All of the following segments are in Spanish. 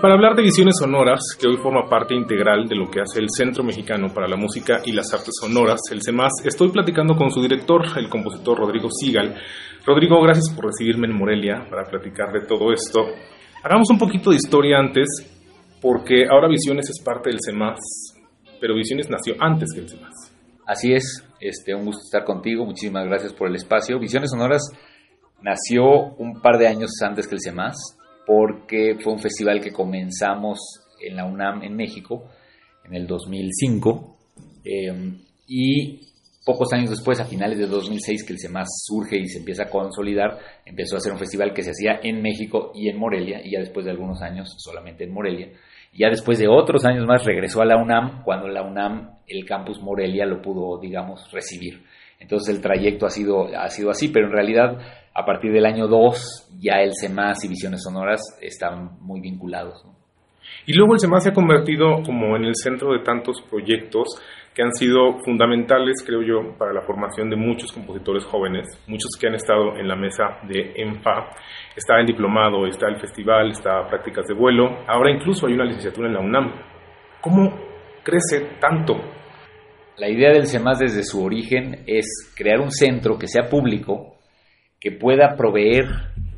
Para hablar de Visiones Sonoras, que hoy forma parte integral de lo que hace el Centro Mexicano para la Música y las Artes Sonoras, el CEMAS, estoy platicando con su director, el compositor Rodrigo Sigal. Rodrigo, gracias por recibirme en Morelia para platicar de todo esto. Hagamos un poquito de historia antes, porque ahora Visiones es parte del CEMAS, pero Visiones nació antes que el CEMAS. Así es, este, un gusto estar contigo, muchísimas gracias por el espacio. Visiones Sonoras nació un par de años antes que el CEMAS, porque fue un festival que comenzamos en la UNAM en México en el 2005 eh, y pocos años después, a finales de 2006, que el CEMAS surge y se empieza a consolidar, empezó a ser un festival que se hacía en México y en Morelia, y ya después de algunos años solamente en Morelia. Y ya después de otros años más regresó a la UNAM, cuando la UNAM, el campus Morelia, lo pudo, digamos, recibir. Entonces el trayecto ha sido, ha sido así, pero en realidad a partir del año 2 ya el CEMAS y Visiones Sonoras están muy vinculados. Y luego el CEMAS se ha convertido como en el centro de tantos proyectos que han sido fundamentales, creo yo, para la formación de muchos compositores jóvenes, muchos que han estado en la mesa de ENFA. Está el diplomado, está el festival, está prácticas de vuelo, ahora incluso hay una licenciatura en la UNAM. ¿Cómo crece tanto? La idea del CEMAS desde su origen es crear un centro que sea público, que pueda proveer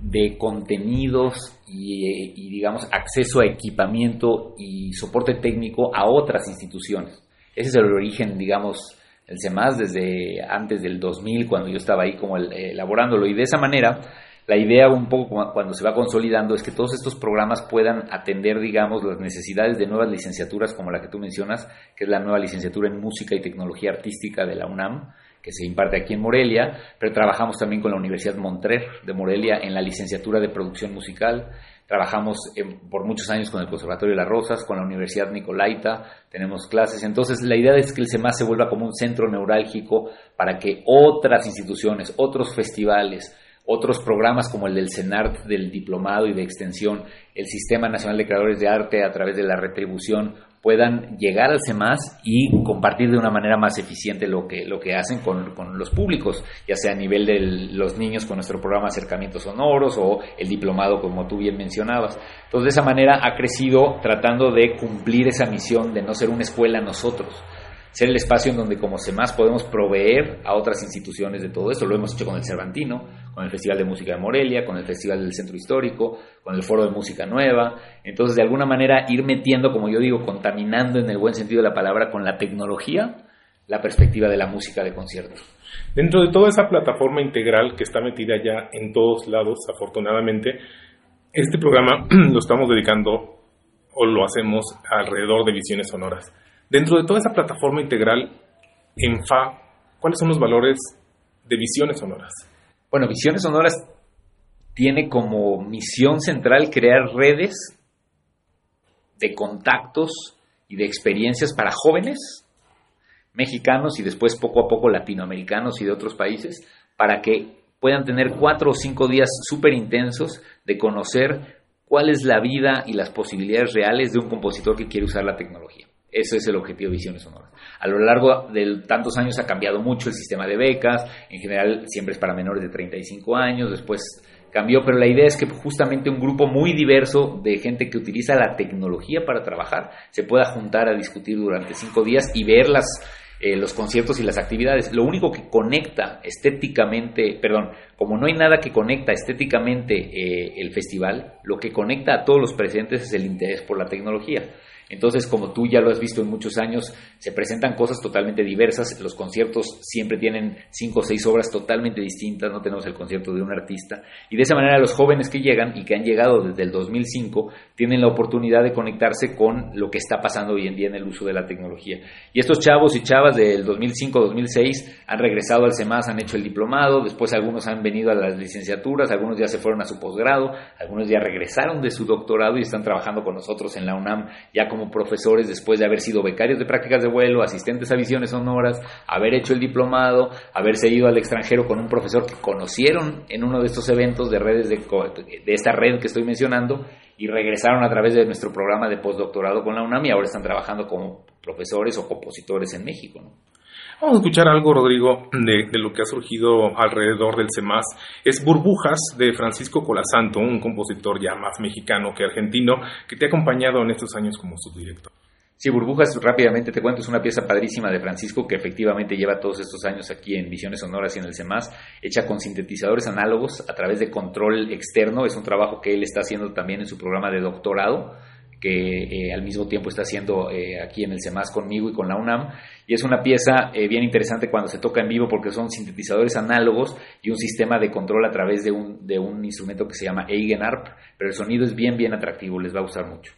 de contenidos y, digamos, acceso a equipamiento y soporte técnico a otras instituciones. Ese es el origen, digamos, el CEMAS desde antes del 2000, cuando yo estaba ahí como elaborándolo. Y de esa manera, la idea un poco cuando se va consolidando es que todos estos programas puedan atender, digamos, las necesidades de nuevas licenciaturas como la que tú mencionas, que es la nueva licenciatura en música y tecnología artística de la UNAM, que se imparte aquí en Morelia, pero trabajamos también con la Universidad Montrer de Morelia en la licenciatura de producción musical. Trabajamos por muchos años con el Conservatorio de las Rosas, con la Universidad Nicolaita, tenemos clases. Entonces, la idea es que el CEMAS se vuelva como un centro neurálgico para que otras instituciones, otros festivales, otros programas como el del CENART del diplomado y de extensión, el Sistema Nacional de Creadores de Arte a través de la retribución, puedan llegar al CEMAS y compartir de una manera más eficiente lo que, lo que hacen con, con, los públicos, ya sea a nivel de los niños con nuestro programa Acercamientos Sonoros o el diplomado, como tú bien mencionabas. Entonces, de esa manera ha crecido tratando de cumplir esa misión de no ser una escuela nosotros, ser el espacio en donde como CEMAS podemos proveer a otras instituciones de todo eso. Lo hemos hecho con el Cervantino, con el Festival de Música de Morelia, con el Festival del Centro Histórico, con el Foro de Música Nueva. Entonces, de alguna manera, ir metiendo, como yo digo, contaminando en el buen sentido de la palabra con la tecnología, la perspectiva de la música de concierto. Dentro de toda esa plataforma integral que está metida ya en todos lados, afortunadamente, este programa lo estamos dedicando o lo hacemos alrededor de visiones sonoras. Dentro de toda esa plataforma integral en FA, ¿cuáles son los valores de Visiones Sonoras? Bueno, Visiones Sonoras tiene como misión central crear redes de contactos y de experiencias para jóvenes mexicanos y después poco a poco latinoamericanos y de otros países para que puedan tener cuatro o cinco días súper intensos de conocer cuál es la vida y las posibilidades reales de un compositor que quiere usar la tecnología. Ese es el objetivo de Visiones Sonoras. A lo largo de tantos años ha cambiado mucho el sistema de becas, en general siempre es para menores de 35 años, después cambió, pero la idea es que justamente un grupo muy diverso de gente que utiliza la tecnología para trabajar se pueda juntar a discutir durante cinco días y ver las, eh, los conciertos y las actividades. Lo único que conecta estéticamente, perdón, como no hay nada que conecta estéticamente eh, el festival, lo que conecta a todos los presentes es el interés por la tecnología. Entonces, como tú ya lo has visto en muchos años, se presentan cosas totalmente diversas. Los conciertos siempre tienen cinco o seis obras totalmente distintas, no tenemos el concierto de un artista. Y de esa manera los jóvenes que llegan y que han llegado desde el 2005 tienen la oportunidad de conectarse con lo que está pasando hoy en día en el uso de la tecnología. Y estos chavos y chavas del 2005-2006 han regresado al CEMAS, han hecho el diplomado, después algunos han venido a las licenciaturas, algunos ya se fueron a su posgrado, algunos ya regresaron de su doctorado y están trabajando con nosotros en la UNAM ya como como profesores después de haber sido becarios de prácticas de vuelo, asistentes a visiones sonoras, haber hecho el diplomado, haberse ido al extranjero con un profesor que conocieron en uno de estos eventos de redes de, de esta red que estoy mencionando y regresaron a través de nuestro programa de postdoctorado con la UNAM y ahora están trabajando como profesores o compositores en México. Vamos a escuchar algo, Rodrigo, de, lo que ha surgido alrededor del CEMAS. Es Burbujas de Francisco Colasanto, un compositor ya más mexicano que argentino, que te ha acompañado en estos años como subdirector. Sí, Burbujas, rápidamente te cuento, es una pieza padrísima de Francisco que efectivamente lleva todos estos años aquí en Visiones Sonoras y en el CEMAS, hecha con sintetizadores análogos a través de control externo. Es un trabajo que él está haciendo también en su programa de doctorado que eh, al mismo tiempo está haciendo eh, aquí en el CEMAS conmigo y con la UNAM. Y es una pieza eh, bien interesante cuando se toca en vivo porque son sintetizadores análogos y un sistema de control a través de un, de un instrumento que se llama Eigenarp, pero el sonido es bien, bien atractivo, les va a gustar mucho.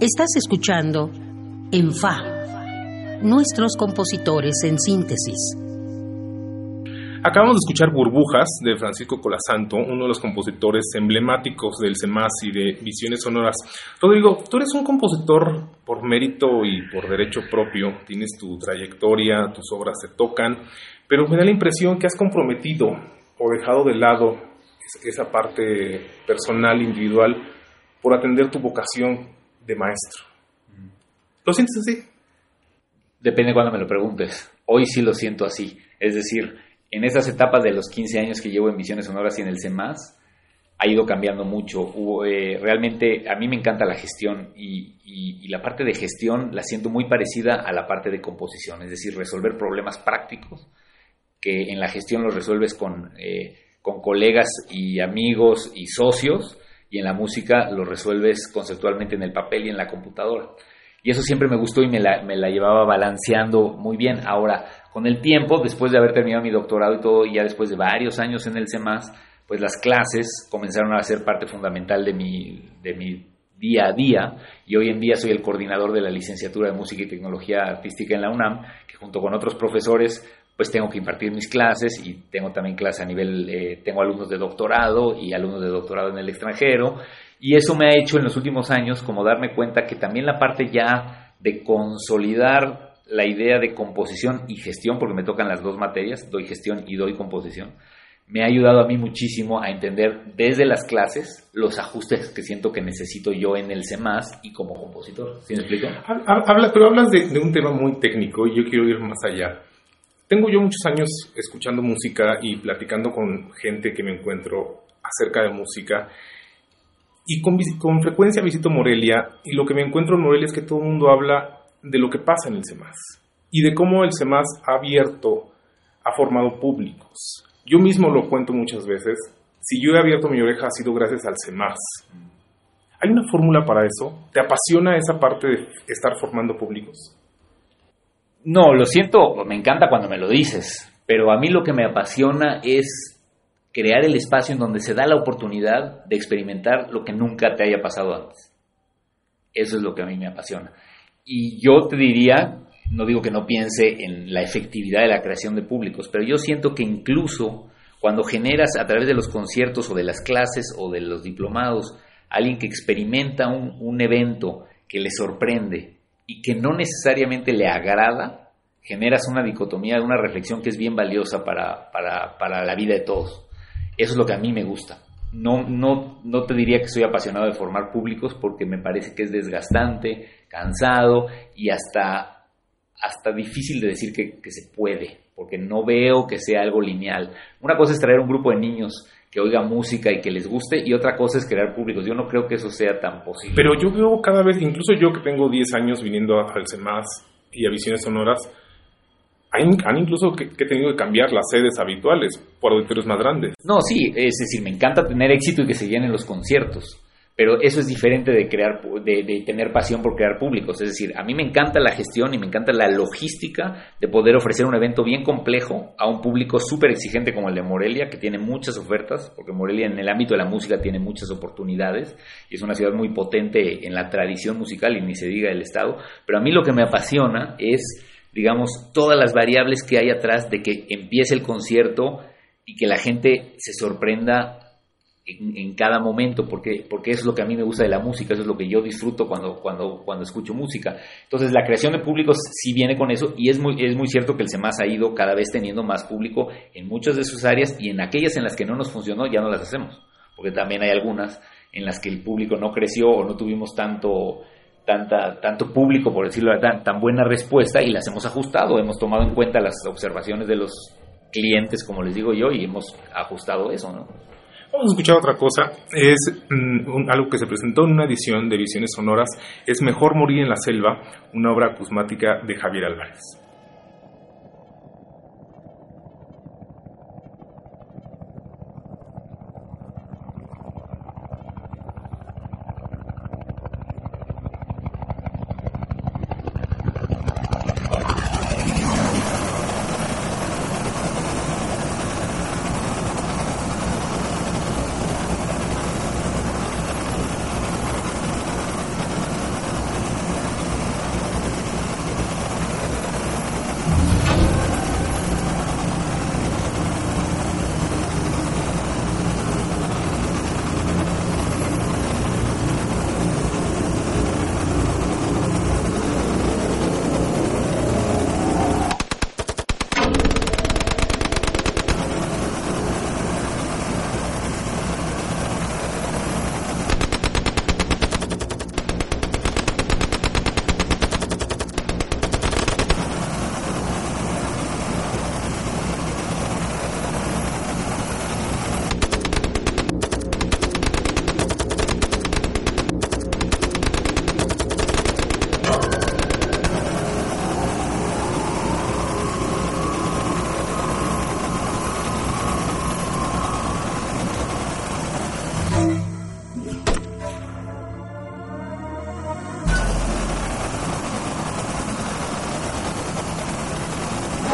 Estás escuchando En Fa, nuestros compositores en síntesis. Acabamos de escuchar Burbujas de Francisco Colasanto, uno de los compositores emblemáticos del CEMAS y de Visiones Sonoras. Rodrigo, tú eres un compositor por mérito y por derecho propio, tienes tu trayectoria, tus obras se tocan, pero me da la impresión que has comprometido o dejado de lado esa parte personal, individual, por atender tu vocación de maestro. ¿Lo sientes así? Depende cuando me lo preguntes. Hoy sí lo siento así. Es decir, en esas etapas de los 15 años que llevo en Misiones Sonoras y en el CEMAS, ha ido cambiando mucho. Eh, realmente a mí me encanta la gestión y, la parte de gestión la siento muy parecida a la parte de composición, es decir, resolver problemas prácticos que en la gestión los resuelves con, eh, con colegas y amigos y socios y en la música lo resuelves conceptualmente en el papel y en la computadora. Y eso siempre me gustó y me la, me la llevaba balanceando muy bien. Ahora, con el tiempo, después de haber terminado mi doctorado y todo, y ya después de varios años en el CEMAS, pues las clases comenzaron a ser parte fundamental de mi, de mi día a día y hoy en día soy el coordinador de la licenciatura de Música y Tecnología Artística en la UNAM, que junto con otros profesores pues tengo que impartir mis clases y tengo también clases a nivel, eh, tengo alumnos de doctorado y alumnos de doctorado en el extranjero y eso me ha hecho en los últimos años como darme cuenta que también la parte ya de consolidar la idea de composición y gestión, porque me tocan las dos materias, doy gestión y doy composición, me ha ayudado a mí muchísimo a entender desde las clases los ajustes que siento que necesito yo en el CEMAS y como compositor. ¿Sí me explico? Habla, pero hablas de, de, un tema muy técnico y yo quiero ir más allá. Tengo yo muchos años escuchando música y platicando con gente que me encuentro acerca de música y con, con frecuencia visito Morelia y lo que me encuentro en Morelia es que todo el mundo habla de lo que pasa en el CEMAS y de cómo el CEMAS ha abierto, ha formado públicos yo mismo lo cuento muchas veces. Si yo he abierto mi oreja ha sido gracias al CEMAS. ¿Hay una fórmula para eso? ¿Te apasiona esa parte de estar formando públicos? No, lo siento, me encanta cuando me lo dices, pero a mí lo que me apasiona es crear el espacio en donde se da la oportunidad de experimentar lo que nunca te haya pasado antes. Eso es lo que a mí me apasiona. Y yo te diría no digo que no piense en la efectividad de la creación de públicos, pero yo siento que incluso cuando generas a través de los conciertos o de las clases o de los diplomados, alguien que experimenta un, evento que le sorprende y que no necesariamente le agrada, generas una dicotomía, una reflexión que es bien valiosa para, para, la vida de todos. Eso es lo que a mí me gusta. No, no, no te diría que soy apasionado de formar públicos porque me parece que es desgastante, cansado y hasta hasta difícil de decir que, se puede, porque no veo que sea algo lineal. Una cosa es traer un grupo de niños que oiga música y que les guste, y otra cosa es crear públicos. Yo no creo que eso sea tan posible. Pero yo veo cada vez, incluso yo que tengo 10 años viniendo al CEMAS y a Visiones Sonoras, han, incluso que, que, tenido que cambiar las sedes habituales por auditorios más grandes. No, sí, es decir, me encanta tener éxito y que se llenen los conciertos pero eso es diferente de crear de, tener pasión por crear públicos. Es decir a mí me encanta la gestión y me encanta la logística de poder ofrecer un evento bien complejo a un público súper exigente como el de Morelia que tiene muchas ofertas porque Morelia en el ámbito de la música tiene muchas oportunidades y es una ciudad muy potente en la tradición musical y ni se diga el estado. Pero a mí lo que me apasiona es digamos todas las variables que hay atrás de que empiece el concierto y que la gente se sorprenda en, cada momento, porque, porque eso es lo que a mí me gusta de la música, eso es lo que yo disfruto cuando, cuando, cuando escucho música. Entonces, la creación de públicos sí viene con eso, y es muy, es muy cierto que el CEMAS ha ido cada vez teniendo más público en muchas de sus áreas, y en aquellas en las que no nos funcionó, ya no las hacemos, porque también hay algunas en las que el público no creció o no tuvimos tanto, tanta, tanto público, por decirlo tan, tan buena respuesta, y las hemos ajustado, hemos tomado en cuenta las observaciones de los clientes, como les digo yo, y hemos ajustado eso, ¿no? Vamos a escuchar otra cosa. Es mm, algo que se presentó en una edición de Visiones Sonoras. Es Mejor morir en la selva, una obra acusmática de Javier Álvarez.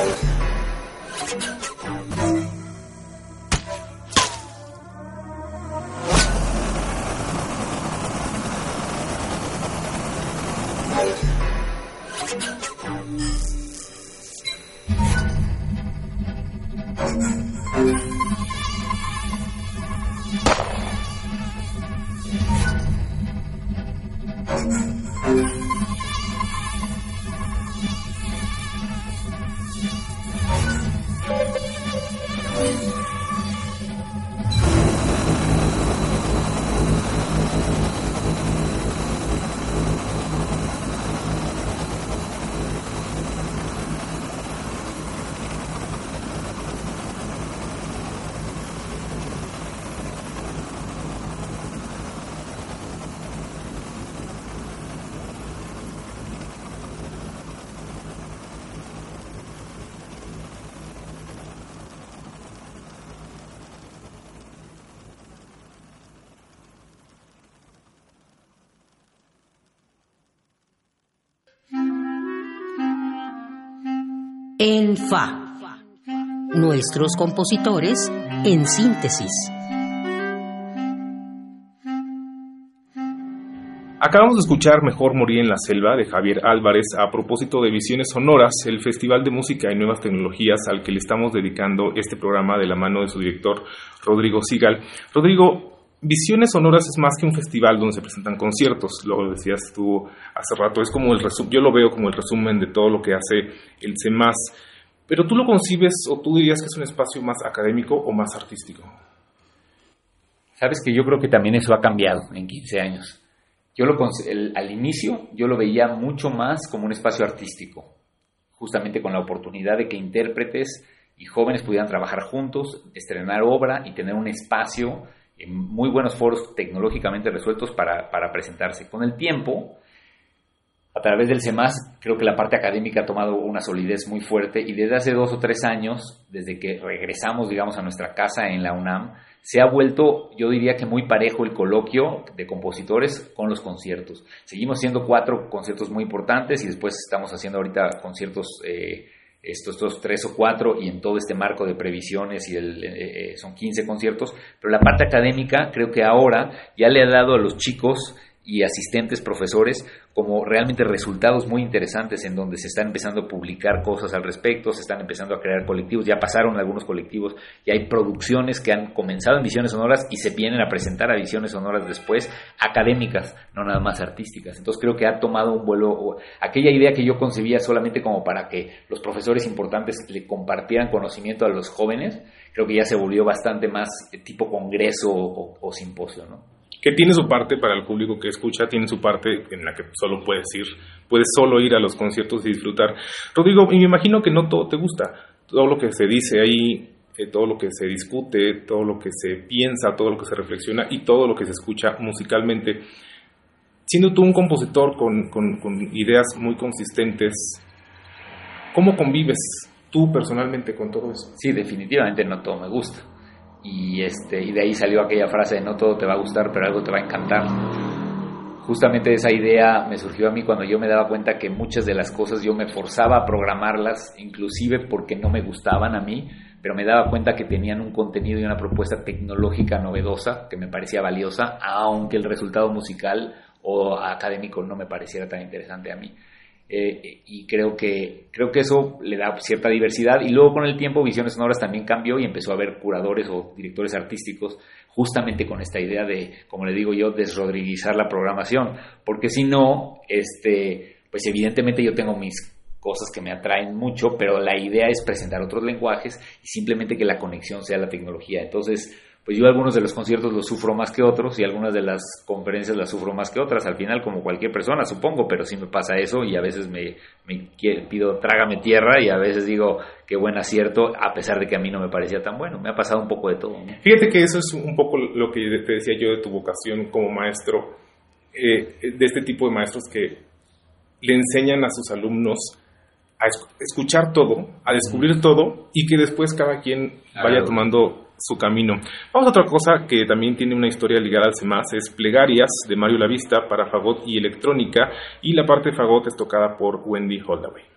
Bye. En Fa. Nuestros compositores en síntesis. Acabamos de escuchar Mejor Morir en la Selva de Javier Álvarez a propósito de Visiones Sonoras, el Festival de Música y Nuevas Tecnologías al que le estamos dedicando este programa de la mano de su director Rodrigo Sigal. Rodrigo, Visiones Sonoras es más que un festival donde se presentan conciertos, lo decías tú hace rato, es como el resumen, yo lo veo como el resumen de todo lo que hace el CEMAS, pero tú lo concibes o tú dirías que es un espacio más académico o más artístico. Sabes que yo creo que también eso ha cambiado en 15 años. Yo lo, al inicio yo lo veía mucho más como un espacio artístico, justamente con la oportunidad de que intérpretes y jóvenes pudieran trabajar juntos, estrenar obra y tener un espacio muy buenos foros tecnológicamente resueltos para, para, presentarse. Con el tiempo, a través del CEMAS, creo que la parte académica ha tomado una solidez muy fuerte y desde hace dos o tres años, desde que regresamos, digamos, a nuestra casa en la UNAM, se ha vuelto, yo diría que muy parejo el coloquio de compositores con los conciertos. Seguimos siendo cuatro conciertos muy importantes y después estamos haciendo ahorita conciertos eh, estos, estos tres o cuatro y en todo este marco de previsiones y el, eh, eh, son 15 conciertos, pero la parte académica creo que ahora ya le ha dado a los chicos y asistentes profesores como realmente resultados muy interesantes en donde se están empezando a publicar cosas al respecto, se están empezando a crear colectivos, ya pasaron algunos colectivos y hay producciones que han comenzado en visiones sonoras y se vienen a presentar a visiones sonoras después, académicas, no nada más artísticas. Entonces creo que ha tomado un vuelo, aquella idea que yo concebía solamente como para que los profesores importantes le compartieran conocimiento a los jóvenes, creo que ya se volvió bastante más tipo congreso o, o simposio, ¿no? Que tiene su parte para el público que escucha, tiene su parte en la que solo puedes ir, puedes solo ir a los conciertos y disfrutar. Rodrigo, y me imagino que no todo te gusta, todo lo que se dice ahí, eh, todo lo que se discute, todo lo que se piensa, todo lo que se reflexiona y todo lo que se escucha musicalmente. Siendo tú un compositor con, con ideas muy consistentes, ¿cómo convives tú personalmente con todo eso? Sí, definitivamente no todo me gusta y, este, y de ahí salió aquella frase de no todo te va a gustar, pero algo te va a encantar. Justamente esa idea me surgió a mí cuando yo me daba cuenta que muchas de las cosas yo me forzaba a programarlas, inclusive porque no me gustaban a mí, pero me daba cuenta que tenían un contenido y una propuesta tecnológica novedosa que me parecía valiosa, aunque el resultado musical o académico no me pareciera tan interesante a mí. Eh, y creo que, creo que eso le da cierta diversidad. Y luego con el tiempo Visiones Sonoras también cambió y empezó a haber curadores o directores artísticos justamente con esta idea de, como le digo yo, desrodriguizar la programación. Porque si no, este, pues evidentemente yo tengo mis cosas que me atraen mucho, pero la idea es presentar otros lenguajes y simplemente que la conexión sea la tecnología. Entonces, pues yo algunos de los conciertos los sufro más que otros y algunas de las conferencias las sufro más que otras, al final como cualquier persona supongo, pero sí me pasa eso y a veces me, pido trágame tierra y a veces digo qué buen acierto a pesar de que a mí no me parecía tan bueno, me ha pasado un poco de todo. Fíjate que eso es un poco lo que te decía yo de tu vocación como maestro, eh, de este tipo de maestros que le enseñan a sus alumnos a escuchar todo, a descubrir todo y que después cada quien vaya tomando su camino. Vamos a otra cosa que también tiene una historia ligada al CEMAS, es Plegarias de Mario Lavista para fagot y electrónica y la parte de fagot es tocada por Wendy Holdaway.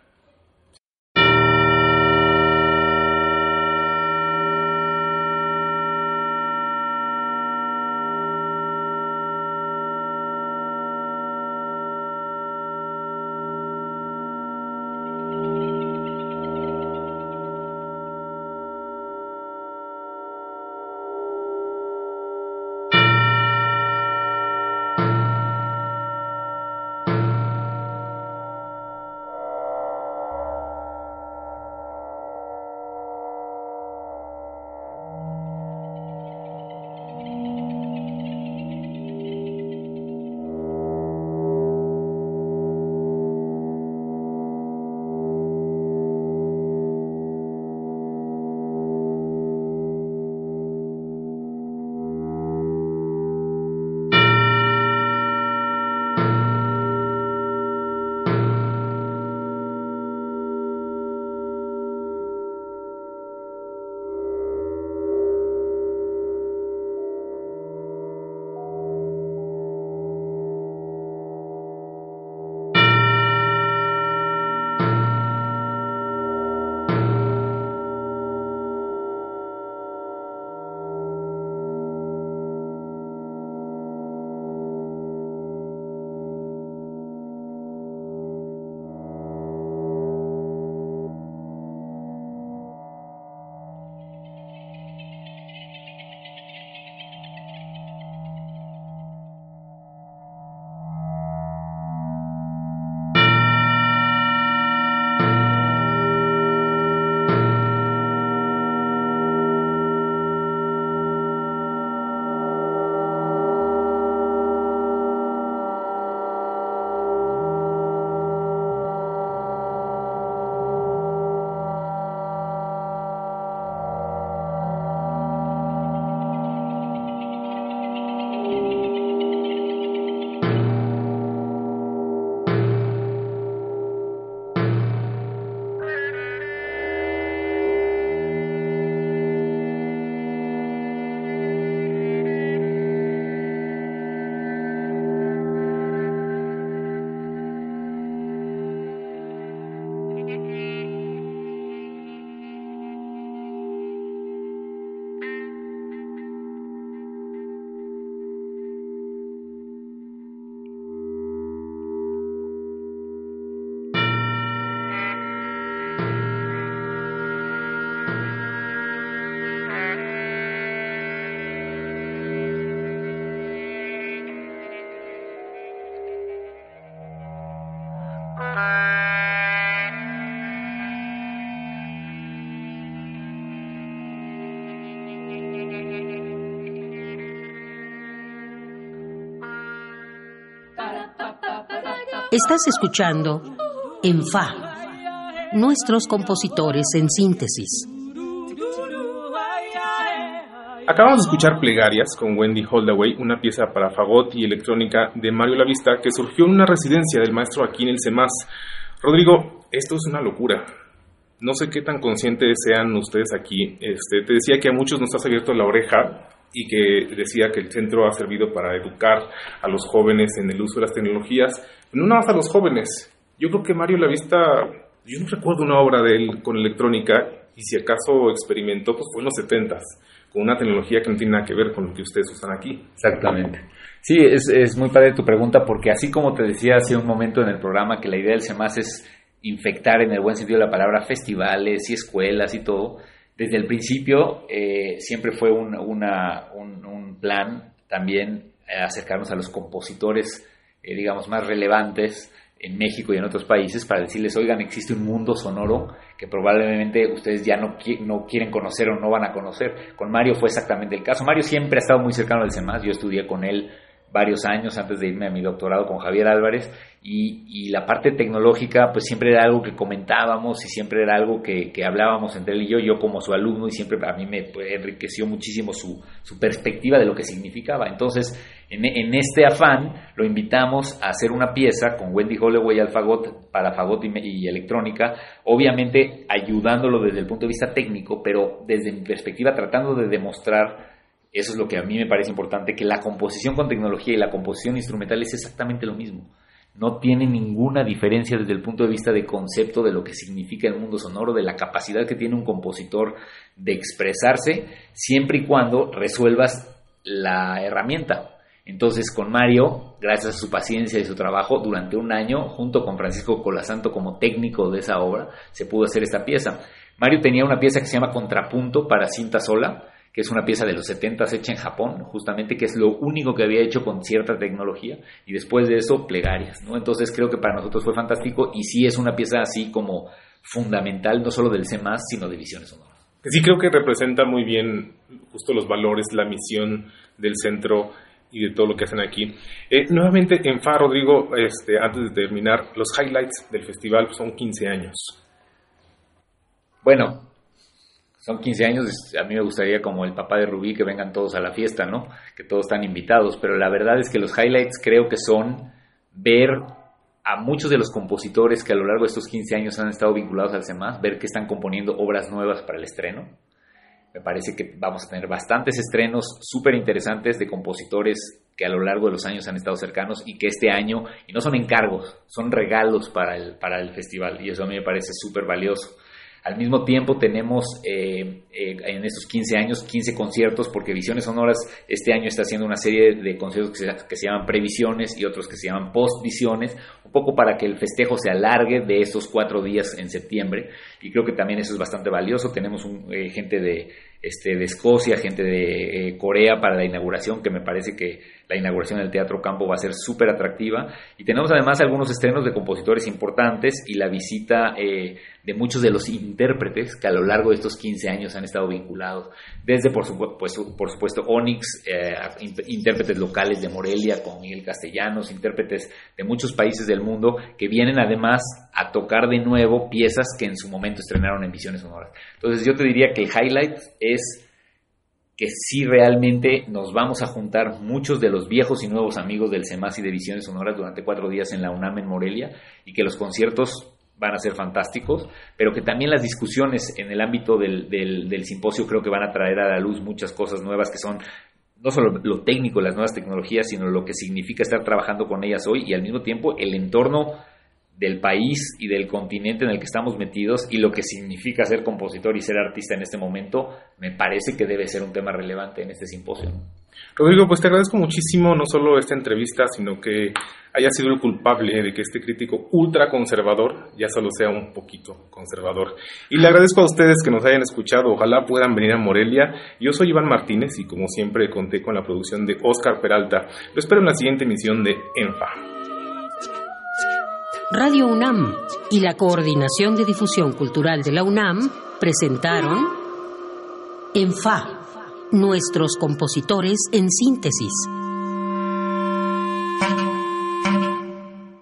Estás escuchando En Fa, nuestros compositores en síntesis. Acabamos de escuchar Plegarias con Wendy Holdaway, una pieza para fagot y electrónica de Mario Lavista que surgió en una residencia del maestro aquí en el CEMAS. Rodrigo, esto es una locura. No sé qué tan conscientes sean ustedes aquí. Este, te decía que a muchos nos has abierto la oreja y que decía que el centro ha servido para educar a los jóvenes en el uso de las tecnologías, no nada más a los jóvenes. Yo creo que Mario Lavista, yo no recuerdo una obra de él con electrónica y si acaso experimentó, pues fue en los 70 una tecnología que no tiene nada que ver con lo que ustedes usan aquí. Exactamente. Sí, es, es muy padre tu pregunta porque así como te decía hace un momento en el programa que la idea del CEMAS es infectar en el buen sentido de la palabra festivales y escuelas y todo, desde el principio eh, siempre fue un, un, plan también eh, acercarnos a los compositores, eh, digamos, más relevantes en México y en otros países para decirles, oigan, existe un mundo sonoro que probablemente ustedes ya no, no quieren conocer o no van a conocer. Con Mario fue exactamente el caso. Mario siempre ha estado muy cercano al CEMAS, yo estudié con él varios años antes de irme a mi doctorado con Javier Álvarez y, la parte tecnológica pues siempre era algo que comentábamos y siempre era algo que, hablábamos entre él y yo, yo como su alumno y siempre a mí me pues, enriqueció muchísimo su, perspectiva de lo que significaba. Entonces, en, este afán lo invitamos a hacer una pieza con Wendy Holloway al fagot para fagot y, y electrónica, obviamente ayudándolo desde el punto de vista técnico, pero desde mi perspectiva tratando de demostrar eso es lo que a mí me parece importante, que la composición con tecnología y la composición instrumental es exactamente lo mismo. No tiene ninguna diferencia desde el punto de vista de concepto de lo que significa el mundo sonoro, de la capacidad que tiene un compositor de expresarse, siempre y cuando resuelvas la herramienta. Entonces, con Mario, gracias a su paciencia y su trabajo, durante un año, junto con Francisco Colasanto como técnico de esa obra, se pudo hacer esta pieza. Mario tenía una pieza que se llama Contrapunto para cinta sola, que es una pieza de los 70 hecha en Japón, justamente, que es lo único que había hecho con cierta tecnología, y después de eso, plegarias, ¿no? Entonces creo que para nosotros fue fantástico, y sí es una pieza así como fundamental, no solo del C+, sino de Visiones Sonoras. Sí, creo que representa muy bien justo los valores, la misión del centro y de todo lo que hacen aquí. Eh, nuevamente, en FA, Rodrigo, este, antes de terminar, los highlights del festival son 15 años. Bueno, son 15 años, a mí me gustaría como el papá de Rubí que vengan todos a la fiesta, ¿no? Que todos están invitados, pero la verdad es que los highlights creo que son ver a muchos de los compositores que a lo largo de estos 15 años han estado vinculados al CEMAS, ver que están componiendo obras nuevas para el estreno. Me parece que vamos a tener bastantes estrenos súper interesantes de compositores que a lo largo de los años han estado cercanos y que este año, y no son encargos, son regalos para el, para el festival, y eso a mí me parece súper valioso. Al mismo tiempo tenemos eh, eh, en estos 15 años 15 conciertos porque Visiones Sonoras este año está haciendo una serie de conciertos que se, llaman previsiones y otros que se llaman postvisiones, un poco para que el festejo se alargue de estos cuatro días en septiembre y creo que también eso es bastante valioso. Tenemos un, eh, gente de, este, de Escocia, gente de Corea para la inauguración que me parece que la inauguración del Teatro Campo va a ser súper atractiva. Y tenemos además algunos estrenos de compositores importantes y la visita eh, de muchos de los intérpretes que a lo largo de estos 15 años han estado vinculados. Desde, por, supuesto, pues, supuesto, Onyx, eh, intérpretes locales de Morelia con Miguel Castellanos, intérpretes de muchos países del mundo que vienen además a tocar de nuevo piezas que en su momento estrenaron en Visiones Sonoras. Entonces yo te diría que el highlight es que sí realmente nos vamos a juntar muchos de los viejos y nuevos amigos del CEMAS y de Visiones Sonoras durante cuatro días en la UNAM en Morelia y que los conciertos van a ser fantásticos, pero que también las discusiones en el ámbito del, del, simposio creo que van a traer a la luz muchas cosas nuevas que son no solo lo técnico, las nuevas tecnologías, sino lo que significa estar trabajando con ellas hoy y al mismo tiempo el entorno del país y del continente en el que estamos metidos y lo que significa ser compositor y ser artista en este momento, me parece que debe ser un tema relevante en este simposio. Rodrigo, pues te agradezco muchísimo no solo esta entrevista, sino que haya sido el culpable de que este crítico ultra conservador ya solo sea un poquito conservador. Y le agradezco a ustedes que nos hayan escuchado, ojalá puedan venir a Morelia. Yo soy Iván Martínez y como siempre conté con la producción de Oscar Peralta. Lo espero en la siguiente emisión de ENFA. Radio UNAM y la Coordinación de Difusión Cultural de la UNAM presentaron En Fa, nuestros compositores en síntesis